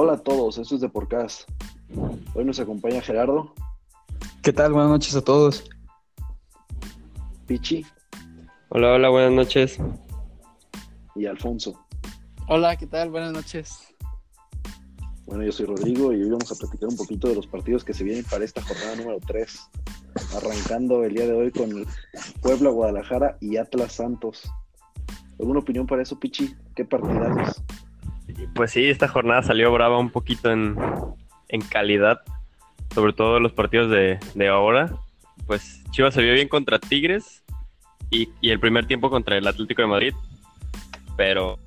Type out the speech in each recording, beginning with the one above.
Hola a todos, esto es de Porcast. Hoy nos acompaña Gerardo, ¿Qué tal? Buenas noches a todos. Pichi Hola, hola, buenas noches. y Alfonso. Hola, ¿qué tal? Buenas noches. Bueno, yo soy Rodrigo y hoy vamos a platicar un poquito de los partidos que se vienen para esta jornada número 3. Arrancando el día de hoy con Puebla, Guadalajara y Atlas Santos. ¿Alguna opinión para eso, Pichi? ¿Qué partidazos? Pues sí, esta jornada salió brava un poquito en, en calidad, sobre todo los partidos de, de ahora. Pues Chivas se vio bien contra Tigres y, y el primer tiempo contra el Atlético de Madrid, pero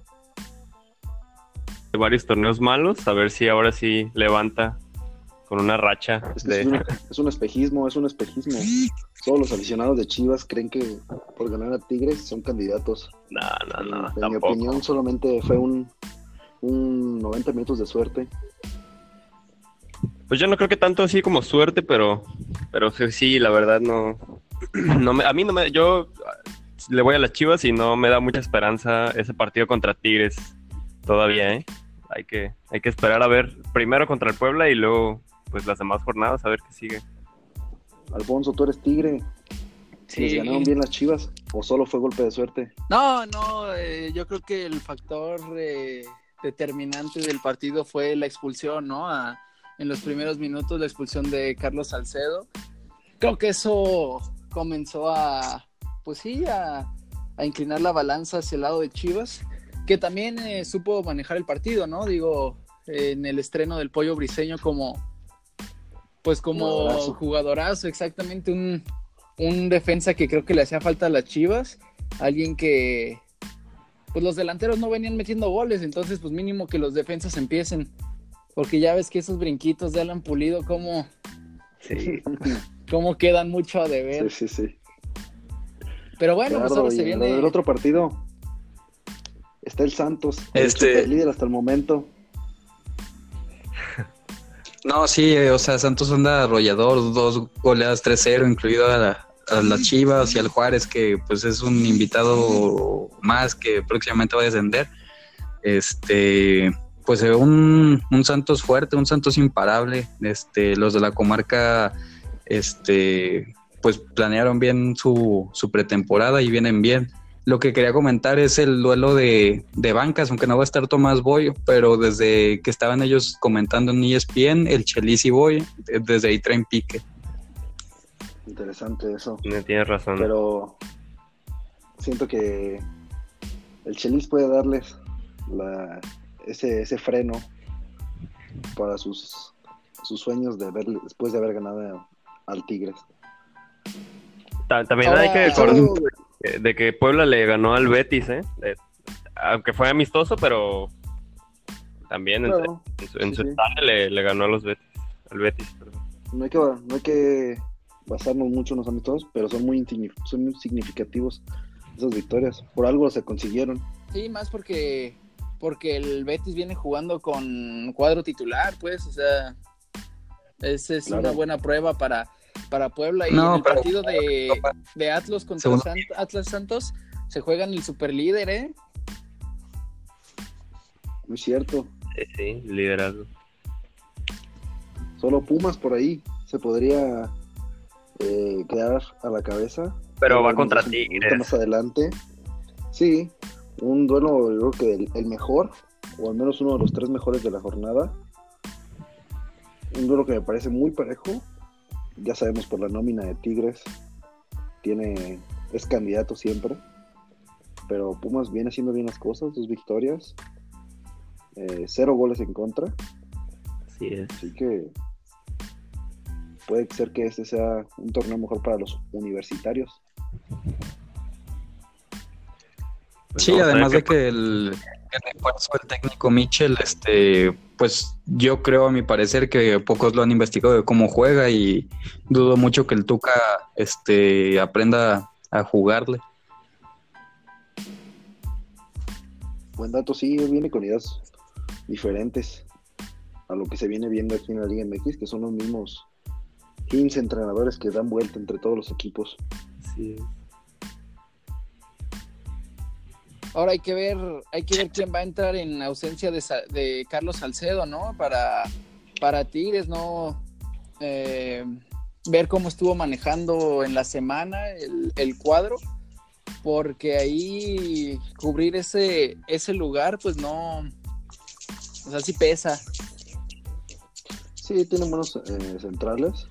varios torneos malos, a ver si ahora sí levanta con una racha Es que es, de... un, es un espejismo, es un espejismo. Todos los aficionados de Chivas creen que por ganar a Tigres son candidatos. No, no, no, en mi opinión, solamente fue un, un 90 minutos de suerte. Pues yo no creo que tanto así como suerte, pero, pero sí, la verdad no, no me, a mí no me, yo le voy a las Chivas y no me da mucha esperanza ese partido contra Tigres todavía, ¿eh? Hay que, hay que esperar a ver primero contra el Puebla y luego pues las demás jornadas a ver qué sigue. Alfonso, tú eres Tigre. Sí. ¿Les ganaron bien las Chivas o solo fue golpe de suerte? No, no, eh, yo creo que el factor eh, determinante del partido fue la expulsión, ¿no? A- en los primeros minutos, la expulsión de Carlos Salcedo. Creo que eso comenzó a, pues sí, a, a inclinar la balanza hacia el lado de Chivas, que también eh, supo manejar el partido, ¿no? Digo, eh, en el estreno del Pollo Briseño como, pues como Jugadorazo. jugadorazo, exactamente un, un defensa que creo que le hacía falta a las Chivas, alguien que pues los delanteros no venían metiendo goles, entonces pues mínimo que los defensas empiecen, porque ya ves que esos brinquitos de Alan Pulido como Sí. como quedan mucho a deber, Sí, sí, sí. pero bueno, pues Gerardo, ahora se en viene el otro partido está el Santos, el Este- líder hasta el momento. No, sí, eh, o sea, Santos anda arrollador, dos goleadas 3-0, incluido a, la- a las Chivas y al Juárez, que pues es un invitado más que próximamente va a descender. Este, pues ve un, un Santos fuerte, un Santos imparable. Este, los de la comarca, este, pues planearon bien su, su pretemporada y vienen bien. Lo que quería comentar es el duelo de, de bancas, aunque no va a estar Tomás Boy, pero desde que estaban ellos comentando en ESPN, el Chelis y Boy, eh, desde ahí traen pique. Interesante eso. No tienes razón. Pero siento que el Chelis puede darles la, ese, ese freno para sus, sus sueños de ver, después de haber ganado al Tigres. Ta- También Ahora- hay que recordar de- de que Puebla le ganó al Betis, ¿eh? Aunque fue amistoso, pero también en- Claro, en, su, en sí, su sí. estadio le, le ganó a los Betis, al Betis. perdón. no hay que, no hay que basarnos mucho en los amistosos, pero son muy, son muy significativos esas victorias. Por algo se consiguieron. Sí, más porque porque el Betis viene jugando con cuadro titular, pues, o sea, esa es Claro. una buena prueba para, para Puebla y No, en el pero- partido de, de Atlas contra Sant- Atlas Santos se juegan el superlíder, ¿eh? Muy cierto. Sí, sí, liderazgo. Solo Pumas por ahí se podría eh, quedar a la cabeza. Pero va Veremos contra Tigres. Más adelante. Sí, un duelo, yo creo que el, el mejor, o al menos uno de los tres mejores de la jornada. Un duelo que me parece muy parejo. Ya sabemos por la nómina de Tigres, tiene es candidato siempre. Pero Pumas viene haciendo bien las cosas, dos victorias, eh, cero goles en contra. Así es. Así que puede ser que este sea un torneo mejor para los universitarios. Pues Sí, además de que el, el esfuerzo del técnico Mitchell, este, pues yo creo a mi parecer que pocos lo han investigado de cómo juega y dudo mucho que el Tuca este, aprenda a jugarle. Buen dato, sí, viene con ideas diferentes a lo que se viene viendo aquí en la Liga MX, que son los mismos 15 entrenadores que dan vuelta entre todos los equipos. Sí. Ahora hay que ver, hay que ver quién va a entrar en ausencia de, Carlos Salcedo, ¿no? Para, para Tigres, ¿no? Eh, ver cómo estuvo manejando en la semana el, el cuadro, porque ahí cubrir ese, ese lugar, pues no, o sea, sí pesa. Sí, tiene buenos eh, centrales.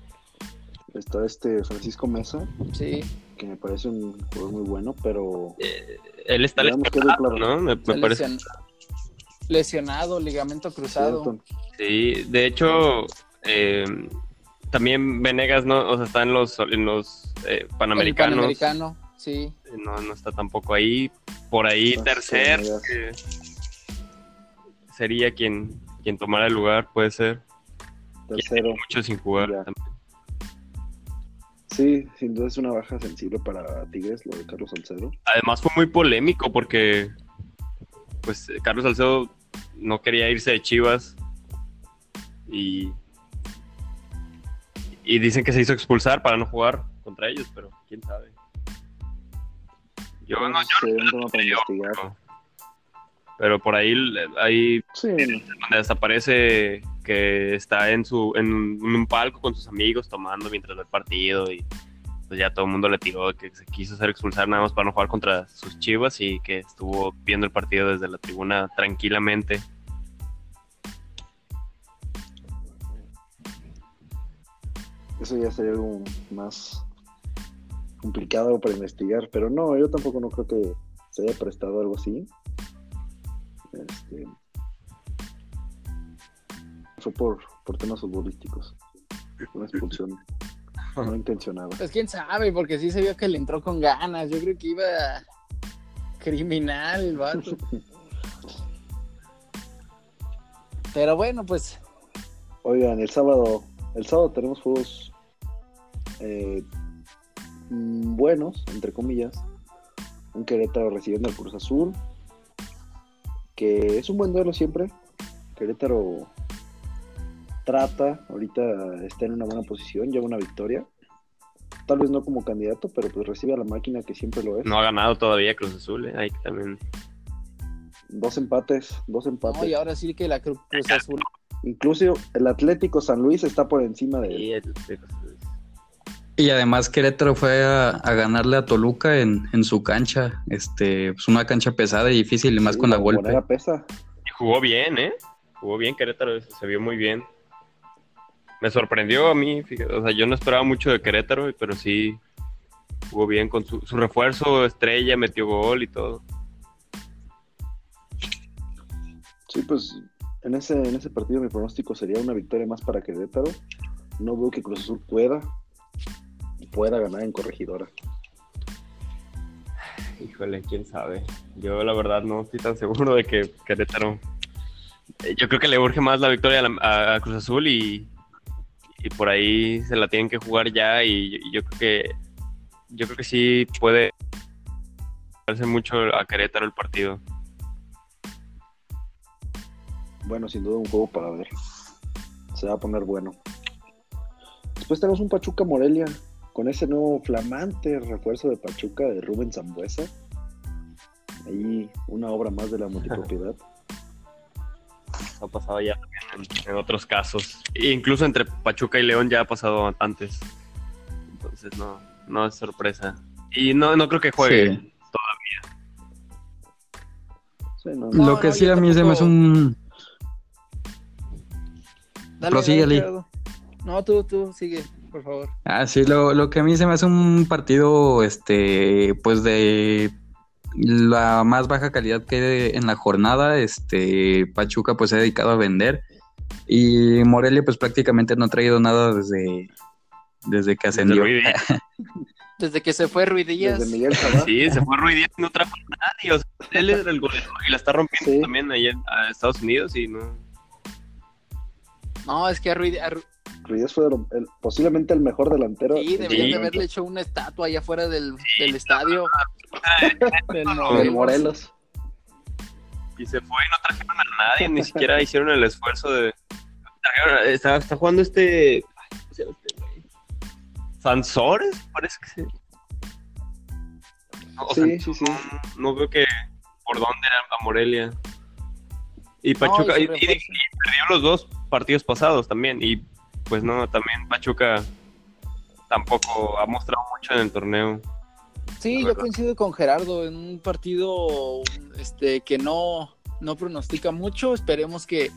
Está este Francisco Mesa, Sí, que me parece un jugador muy bueno, pero Él está lesionado, claro. ¿no? Me, parece. lesion- lesionado, ligamento cruzado. Sí, de hecho, eh, también Venegas no, o sea, está en los, en los eh, El panamericanos. Panamericano, sí. No, no está tampoco ahí. Por ahí, Ah, tercer, sería quien, quien tomara el lugar, puede ser. tercero. Mucho sin jugar. Ya. también. Sí, sin duda es una baja sensible para Tigres, lo de Carlos Salcedo. Además fue muy polémico porque pues Carlos Salcedo no quería irse de Chivas y y dicen que se hizo expulsar para no jugar contra ellos, pero quién sabe. Yo no, yo Sería un tema para investigar. pero, pero por ahí hay Sí, donde desaparece que está en su en un, palco con sus amigos tomando mientras ve el partido y pues ya todo el mundo le tiró que se quiso hacer expulsar nada más para no jugar contra sus chivas y que estuvo viendo el partido desde la tribuna tranquilamente. eso ya sería algo más complicado para investigar, pero no, yo tampoco no creo que se haya prestado algo así. Este, fue por, por temas futbolísticos, una expulsión no intencionada. Pues quién sabe, porque sí se vio que le entró con ganas. Yo creo que iba criminal el vato. Pero bueno, pues Oigan, el sábado, el sábado tenemos juegos eh, mm, buenos, entre comillas. Un Querétaro recibiendo al Cruz Azul, que es un buen duelo siempre. Querétaro trata, ahorita está en una buena posición, lleva una victoria. Tal vez no como candidato, pero pues recibe a la máquina que siempre lo es. No ha ganado todavía Cruz Azul, ¿eh? Ahí también. Dos empates, dos empates. no, y ahora sí que la Cru- Cruz Azul. Incluso el Atlético San Luis está por encima de él. El- Y además Querétaro fue a, a ganarle a Toluca en, en su cancha. Este, pues una cancha pesada y difícil, y más Sí, con la golpe. pesa. Y jugó bien, ¿eh? Jugó bien Querétaro, se vio muy bien. Me sorprendió a mí, fíjate, o sea, yo no esperaba mucho de Querétaro, pero sí jugó bien con su, su refuerzo, estrella, metió gol y todo. Sí, pues en ese, en ese partido mi pronóstico sería una victoria más para Querétaro. No veo que Cruz Azul pueda, pueda ganar en corregidora. Híjole, quién sabe. Yo la verdad no estoy tan seguro de que Querétaro. eh, Yo creo que le urge más la victoria a, la- a- a Cruz Azul y, y por ahí se la tienen que jugar ya y, y yo creo que yo creo que sí puede darse mucho a Querétaro el partido. Bueno, sin duda un juego para ver. Se va a poner bueno. Después tenemos un Pachuca Morelia con ese nuevo flamante refuerzo de Pachuca de Rubén Zambuesa. Ahí una obra más de la multipropiedad. Ha pasado ya en, en otros casos. E incluso entre Pachuca y León ya ha pasado antes. Entonces no, no es sorpresa. Y no, no creo que juegue. Sí. Sí, no, No, Lo que no, sí a mí se me hace un... Dale, Prosíguele. dale. No, tú, tú, sigue, por favor. Ah, sí, lo, lo que a mí se me hace un partido, este, pues de la más baja calidad que hay en la jornada, este, Pachuca pues se ha dedicado a vender y Morelia pues prácticamente no ha traído nada desde, desde que ascendió. Desde que se fue Ruiz Díaz. Desde Miguel. Sí, se fue Ruiz Díaz y no trajo a nadie. O sea, él era el goleador y la está rompiendo Sí. también ahí en a Estados Unidos y no. No, es que a Ruiz, a Ru- Ruiz fue el- posiblemente el mejor delantero. sí, deberían de haberle hecho una estatua allá afuera del, del estadio. Del Del Morelos. Y se fue y no trajeron a nadie, ni siquiera hicieron el esfuerzo de. trajeron- Está, está jugando este. Sansores, parece que sí. No, o sea, Sí, sí, no, no veo que por Bonder a Morelia. Y Pachuca, y y, perdió los dos partidos pasados también. Y pues no, también Pachuca tampoco ha mostrado mucho en el torneo. Sí, yo coincido con Gerardo en un partido este que no, no pronostica mucho. Esperemos que,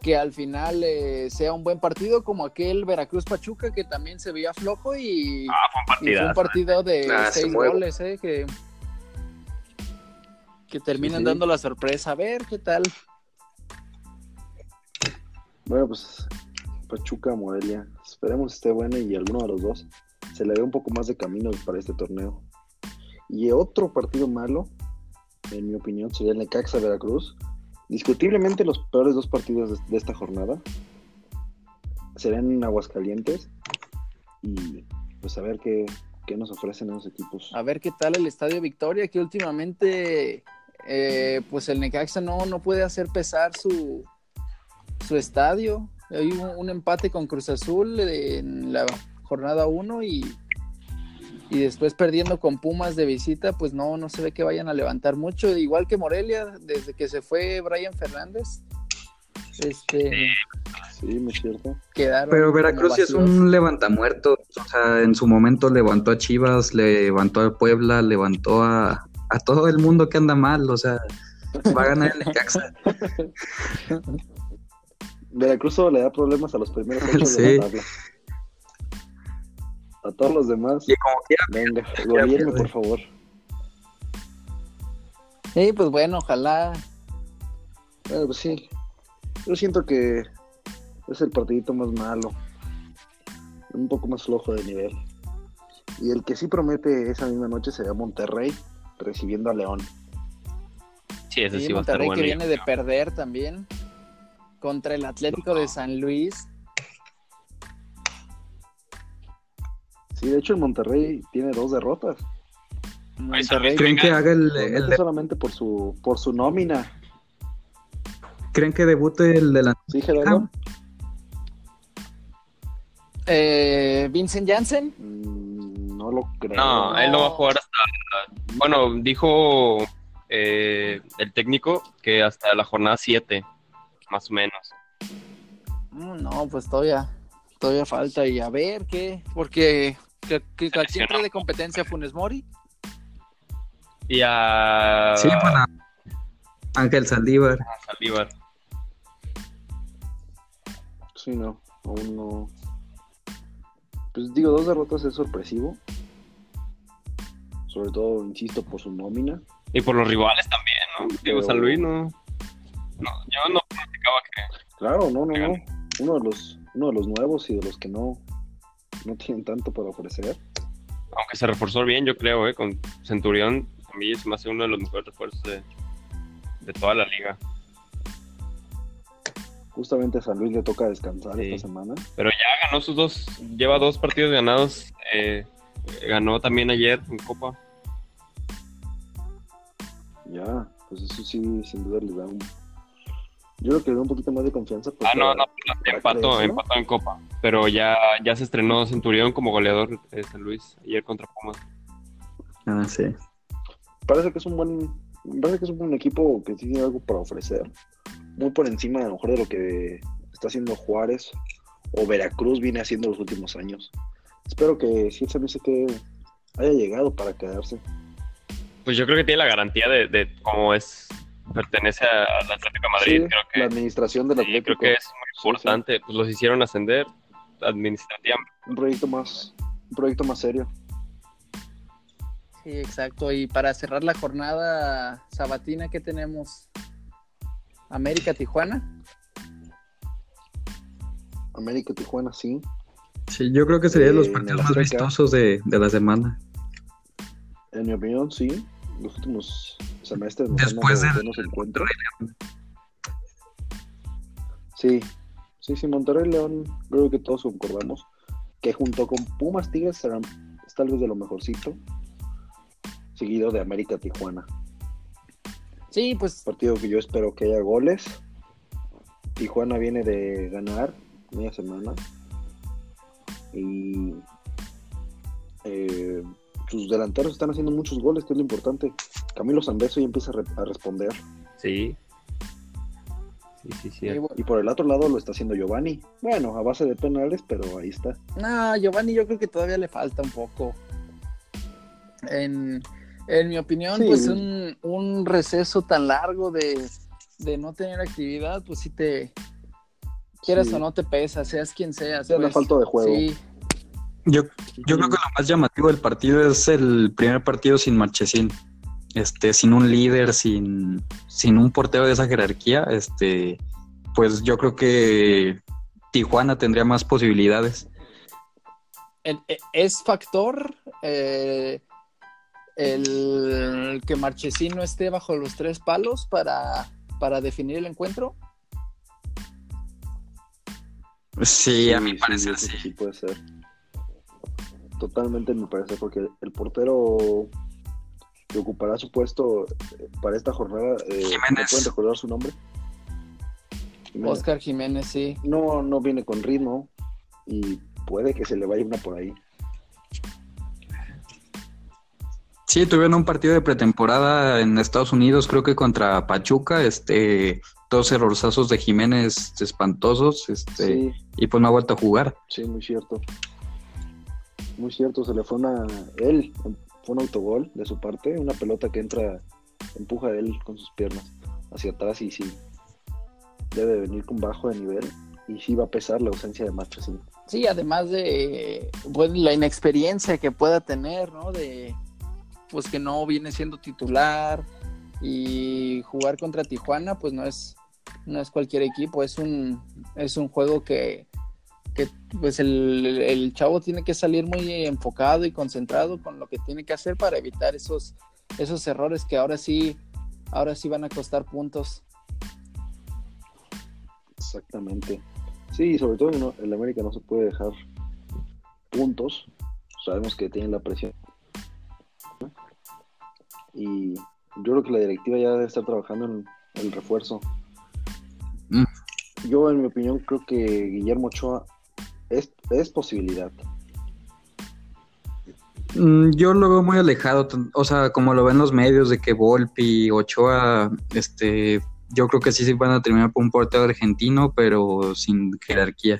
que al final eh, sea un buen partido como aquel Veracruz Pachuca que también se veía flojo y, Ah, fue un y fue partidazo. un partido de Ah, se seis goles, eh, que, que terminan Sí, sí. dando la sorpresa. A ver qué tal. Bueno, pues Pachuca, Morelia. Esperemos esté bueno y alguno de los dos se le ve un poco más de camino para este torneo. Y otro partido malo, en mi opinión, sería el Necaxa Veracruz. Discutiblemente los peores dos partidos de, esta jornada serían en Aguascalientes. Y pues a ver qué, qué nos ofrecen esos equipos. A ver qué tal el Estadio Victoria, que últimamente eh, pues el Necaxa no, no puede hacer pesar su, su estadio. Hay un, un empate con Cruz Azul en la jornada 1 y, y después perdiendo con Pumas de visita, pues no, no se ve que vayan a levantar mucho. Igual que Morelia, desde que se fue Brian Fernández, este, Sí, es cierto. quedaron. Pero Veracruz sí es un levantamuertos. O sea, en su momento levantó a Chivas, levantó a Puebla, levantó a, a todo el mundo que anda mal. O sea, va a ganar el Necaxa. Veracruz solo le da problemas a los primeros ocho de Sí. la tabla. A todos los demás, Y como quiera, venga, gobierne, pierde. por favor. Sí, pues bueno, ojalá. Bueno, pues sí. Yo siento que es el partidito más malo. Un poco más flojo de nivel. Y el que sí promete esa misma noche será Monterrey recibiendo a León. Sí, ese Sí, sí va a estar Monterrey bueno. que yo viene de perder también contra el Atlético de San Luis. Sí, de hecho el Monterrey tiene dos derrotas. Monterrey, ¿creen que haga el, solamente por su por su nómina. ¿creen que debute el delantero? ¿Sí, Gerardo? eh, Vincent Janssen. Mm, no lo creo. No, él no va a jugar hasta. Bueno, dijo eh, el técnico que hasta la jornada 7, más o menos. Mm, No, pues todavía, todavía falta y a ver qué, porque que, que, que siempre de competencia Funes Mori. Y a. Sí, bueno, Ángel Saldívar. a Saldívar. Sí, no. Aún no. Pues digo, dos derrotas es sorpresivo. Sobre todo, insisto, por su nómina. Y por los rivales también, ¿no? Digo, Pero- San Luis no. No, yo no platicaba que. Claro, no, no, no. Uno de los, uno de los nuevos y de los que no, no tienen tanto para ofrecer. Aunque se reforzó bien, yo creo, ¿eh? Con Centurión, a mí me hace uno de los mejores refuerzos de, de toda la liga. Justamente a San Luis le toca descansar Sí. esta semana. Pero ya ganó sus dos, lleva dos partidos ganados. eh, ganó también ayer en Copa. Ya, pues eso sí, sin duda les da un. Yo creo que le da un poquito más de confianza. pues, Ah, no, no, para empató, empató en Copa. Pero ya, ya se estrenó Centurión como goleador de San Luis ayer contra Pumas. Ah, sí. Parece que es un buen. Parece que es un buen equipo que tiene algo para ofrecer. Muy por encima, a lo mejor, de lo que está haciendo Juárez o Veracruz viene haciendo los últimos años. Espero que si esa se que haya llegado para quedarse. Pues yo creo que tiene la garantía de, de cómo es, pertenece a- al Atlético de Madrid. Sí, creo que, la administración del sí, Atlético. creo que es muy importante. Pues los hicieron ascender administrativamente. Un proyecto más, un proyecto más serio. Sí, exacto. Y para cerrar la jornada sabatina, ¿qué tenemos? América Tijuana. América Tijuana, sí. Sí, yo creo que sería de los Eh, partidos más vistosos de, de la semana. En mi opinión, sí. Los últimos semestres nos Después del- buenos encuentros. Sí, sí, sí, Monterrey León, creo que todos concordamos que junto con Pumas Tigres serán es tal vez de lo mejorcito, seguido de América Tijuana. Sí, pues Partido que yo espero que haya goles. Tijuana viene de ganar media semana. Y eh, sus delanteros están haciendo muchos goles, que es lo importante. Camilo Zambeso ya empieza a, re- a responder. Sí. Sí, sí, sí. Y, bueno, Y por el otro lado lo está haciendo Giovanni. Bueno, a base de penales, pero ahí está. No, Giovanni yo creo que todavía le falta un poco. En, en mi opinión, Sí. pues un, un receso tan largo de, de no tener actividad, pues sí te, quieras Sí. o no te pesa, seas quien seas. La pues. falta de juego. Sí, Yo, yo creo que lo más llamativo del partido es el primer partido sin Marchesín. Este, sin un líder, sin, sin un portero de esa jerarquía, este, pues yo creo que Tijuana tendría más posibilidades. E- ¿Es factor eh, el que Marchesín no esté bajo los tres palos para, para definir el encuentro? Sí, a mi sí, parecer que sí. sí puede ser. Totalmente me parece, porque el portero que ocupará su puesto eh, para esta jornada, eh, ¿me Jiménez. pueden recordar su nombre? Jiménez. Oscar Jiménez, sí. No, no viene con ritmo y puede que se le vaya una por ahí. Sí, tuvieron un partido de pretemporada en Estados Unidos, creo que contra Pachuca, este, dos errorzazos de Jiménez espantosos, este, Sí, y pues no ha vuelto a jugar. sí, muy cierto. Muy cierto, se le fue una. Él, fue un autogol de su parte, una pelota que entra, empuja a él con sus piernas hacia atrás y sí. Debe venir con bajo de nivel y sí va a pesar la ausencia de Marchesín. Sí, además de pues, la inexperiencia que pueda tener, ¿no? De pues que no viene siendo titular y jugar contra Tijuana, pues no es no es cualquier equipo, es un es un juego que, que pues el, el chavo tiene que salir muy enfocado y concentrado con lo que tiene que hacer para evitar esos esos errores que ahora sí ahora sí van a costar puntos. Exactamente. Sí, sobre todo en el América no se puede dejar puntos. Sabemos que tienen la presión. Y yo creo que la directiva ya debe estar trabajando en el refuerzo. Mm. Yo, en mi opinión, creo que Guillermo Ochoa es, posibilidad. Mm, Yo lo veo muy alejado, o sea, como lo ven los medios de que Volpi, Ochoa, este, yo creo que sí se van a terminar por un portero argentino, pero sin jerarquía.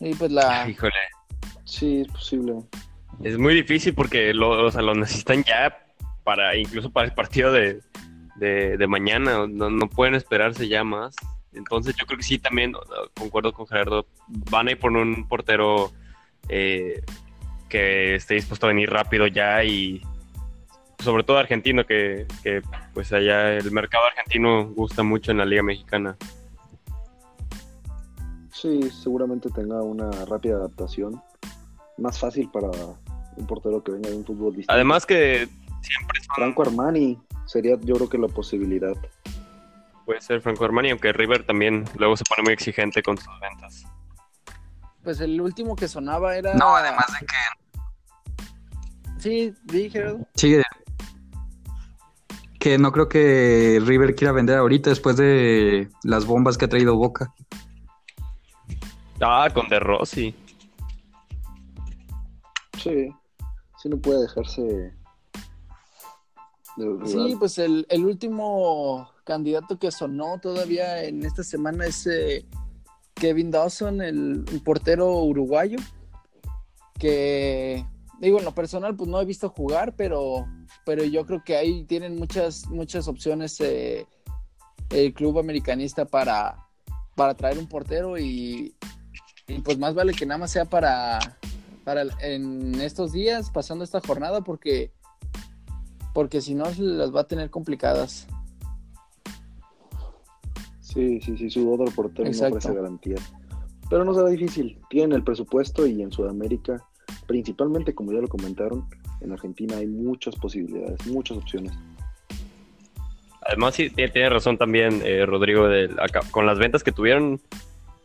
Y pues la Híjole. Sí, es posible. Es muy difícil porque lo, o sea, lo necesitan ya para, incluso para el partido de, de, de mañana. No, no pueden esperarse ya más. Entonces yo creo que sí también, concuerdo con Gerardo, van a ir por un portero eh, que esté dispuesto a venir rápido ya y sobre todo argentino, que, que pues allá el mercado argentino gusta mucho en la Liga Mexicana. Sí, seguramente tenga una rápida adaptación. Más fácil para un portero que venga de un fútbol distinto. Además que siempre son- Franco Armani sería, yo creo que la posibilidad. Puede ser Franco Armani, aunque River también luego se pone muy exigente con sus ventas. pues el último que sonaba era No, además de que Sí, dije sigue que no creo que River quiera vender ahorita después de las bombas que ha traído Boca. Ah, con De Rossi. Sí, sí no puede dejarse de Sí, pues el, el último candidato que sonó todavía en esta semana es eh, Kevin Dawson, el, portero uruguayo, que digo, en lo personal pues no he visto jugar, pero, pero yo creo que ahí tienen muchas, muchas opciones eh, el club americanista para, para traer un portero y, y, pues más vale que nada más sea para, para en estos días, pasando esta jornada, porque porque si no las va a tener complicadas. Sí, sí, sí, su otro portero Exacto. no ofrece garantía. Pero no será difícil. Tienen el presupuesto y en Sudamérica, principalmente como ya lo comentaron, en Argentina hay muchas posibilidades, muchas opciones. Además, sí, tiene, tiene razón también eh, Rodrigo, de, acá- con las ventas que tuvieron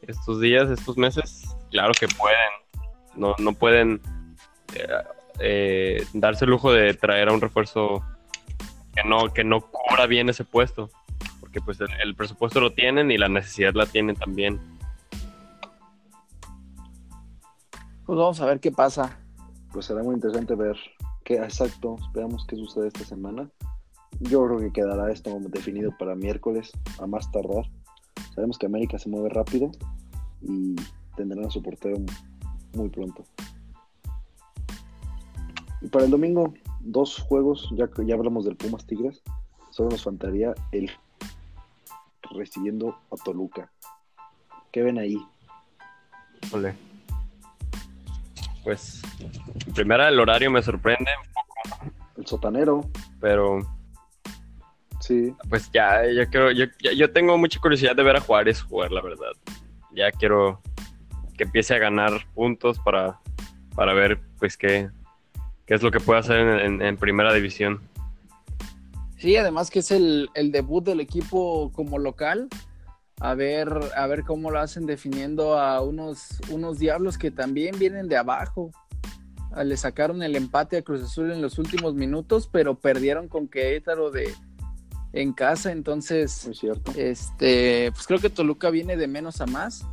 estos días, estos meses, claro que pueden. No, no pueden eh, eh, darse el lujo de traer a un refuerzo que no, que no cubra bien ese puesto. Porque pues el, el presupuesto lo tienen y la necesidad la tienen también. Pues vamos a ver qué pasa. Pues será muy interesante ver qué exacto, esperamos qué sucede esta semana. Yo creo que quedará esto definido para miércoles, a más tardar. Sabemos que América se mueve rápido y tendrán su portero muy pronto. Y para el domingo, dos juegos, ya que ya hablamos del Pumas Tigres, solo nos faltaría el recibiendo a Toluca. ¿Qué ven ahí? Ole. Pues, en primera el horario me sorprende un poco, El sotanero, pero sí. pues ya, yo quiero, yo, ya- yo tengo mucha curiosidad de ver a Juárez jugar, la verdad. Ya quiero que empiece a ganar puntos para, para ver, pues, qué, qué es lo que puede hacer en, en- en primera división. Sí, además que es el, el debut del equipo como local. A ver, a ver cómo lo hacen definiendo a unos, unos diablos que también vienen de abajo. Ah, Le sacaron el empate a Cruz Azul en los últimos minutos, pero perdieron con Querétaro de en casa. Entonces, cierto. este, pues creo que Toluca viene de menos a más.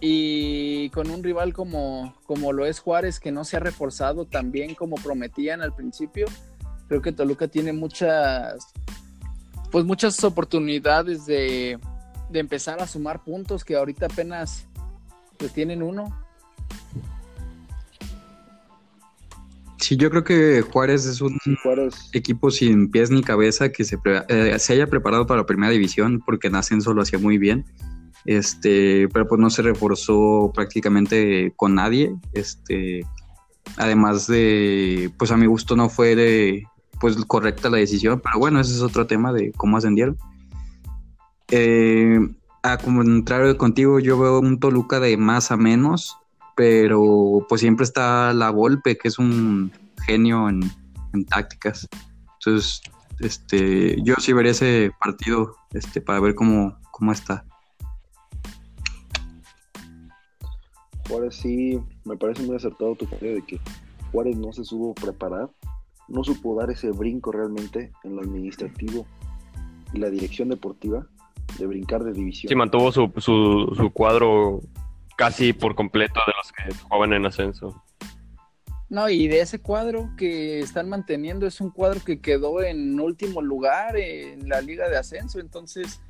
Y con un rival como, como lo es Juárez, que no se ha reforzado tan bien como prometían al principio, creo que Toluca tiene muchas, pues muchas oportunidades de, de empezar a sumar puntos que ahorita apenas pues tienen uno. Sí, yo creo que Juárez es un Sí, Juárez, equipo sin pies ni cabeza que se, pre- eh, se haya preparado para la primera división porque en ascenso lo hacía muy bien. Este, pero pues no se reforzó prácticamente con nadie. Este, además de, pues a mi gusto no fue de, pues correcta la decisión, pero bueno, ese es otro tema de cómo ascendieron. Eh, a contrario contigo, yo veo un Toluca de más a menos, pero pues siempre está la Volpe, que es un genio en, en tácticas. Entonces, este, yo sí vería ese partido, este, para ver cómo, cómo está. Juárez sí, me parece muy acertado tu comentario de que Juárez no se supo preparar, no supo dar ese brinco realmente en lo administrativo y la dirección deportiva de brincar de división. Sí, mantuvo su, su, su cuadro casi por completo de los que jugaban en ascenso. No, y de ese cuadro que están manteniendo es un cuadro que quedó en último lugar en la liga de ascenso, entonces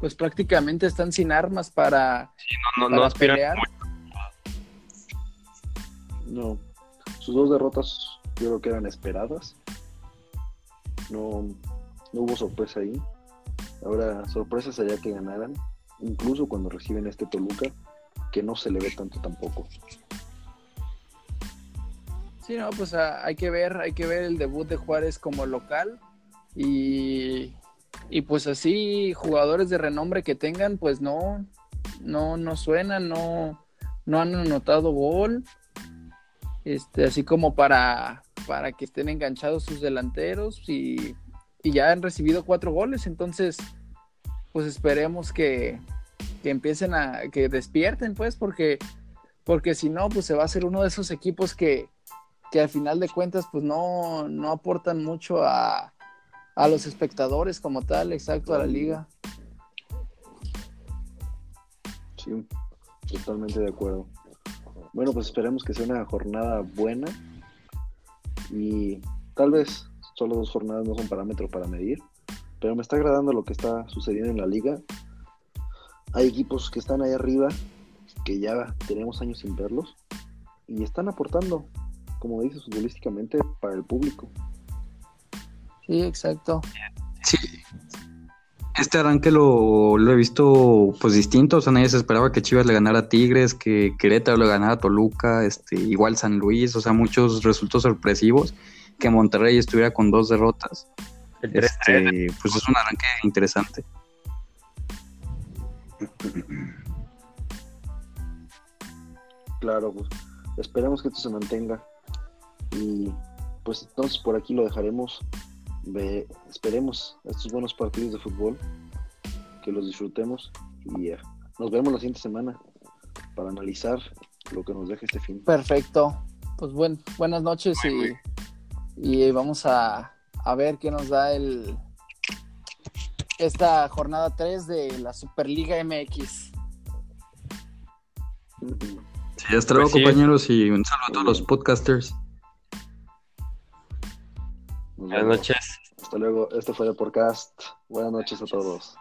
pues prácticamente están sin armas para, No, no, para no aspiran pelear. mucho. No, sus dos derrotas yo creo que eran esperadas. No, no hubo sorpresa ahí. Ahora, sorpresa sería que ganaran, incluso cuando reciben este Toluca, que no se le ve tanto tampoco. Sí, no, pues ah, hay que ver, hay que ver el debut de Juárez como local y, y pues así jugadores de renombre que tengan, pues no, no, no suenan, no, no han anotado gol, este, así como para, para que estén enganchados sus delanteros y, y ya han recibido cuatro goles, entonces pues esperemos que, que empiecen a, que despierten pues, porque, porque si no, pues se va a ser uno de esos equipos que que al final de cuentas pues no, no aportan mucho a, a los espectadores como tal, exacto, a la liga. Sí, totalmente de acuerdo. Bueno, pues esperemos que sea una jornada buena y tal vez solo dos jornadas no son parámetro para medir, pero me está agradando lo que está sucediendo en la liga. Hay equipos que están ahí arriba, que ya tenemos años sin verlos, y están aportando, como dices, futbolísticamente para el público. Sí, exacto. Este arranque lo, lo he visto pues distinto, o sea, nadie se esperaba que Chivas le ganara a Tigres, que Querétaro le ganara a Toluca, este, igual San Luis, o sea, muchos resultados sorpresivos, que Monterrey estuviera con dos derrotas. El 3-3 Este, pues es un arranque interesante. Claro, pues esperemos que esto se mantenga. Y pues entonces por aquí lo dejaremos. Ve- esperemos estos buenos partidos de fútbol, que los disfrutemos y eh, nos vemos la siguiente semana para analizar lo que nos deja este fin. Perfecto. Pues buen, buenas noches y, y vamos a, a ver qué nos da el esta jornada 3 de la Superliga MX. Sí, hasta luego, Pues sí. compañeros, y un saludo a todos los podcasters. Buenas noches. Hasta luego. Este fue el podcast. Buenas noches a todos.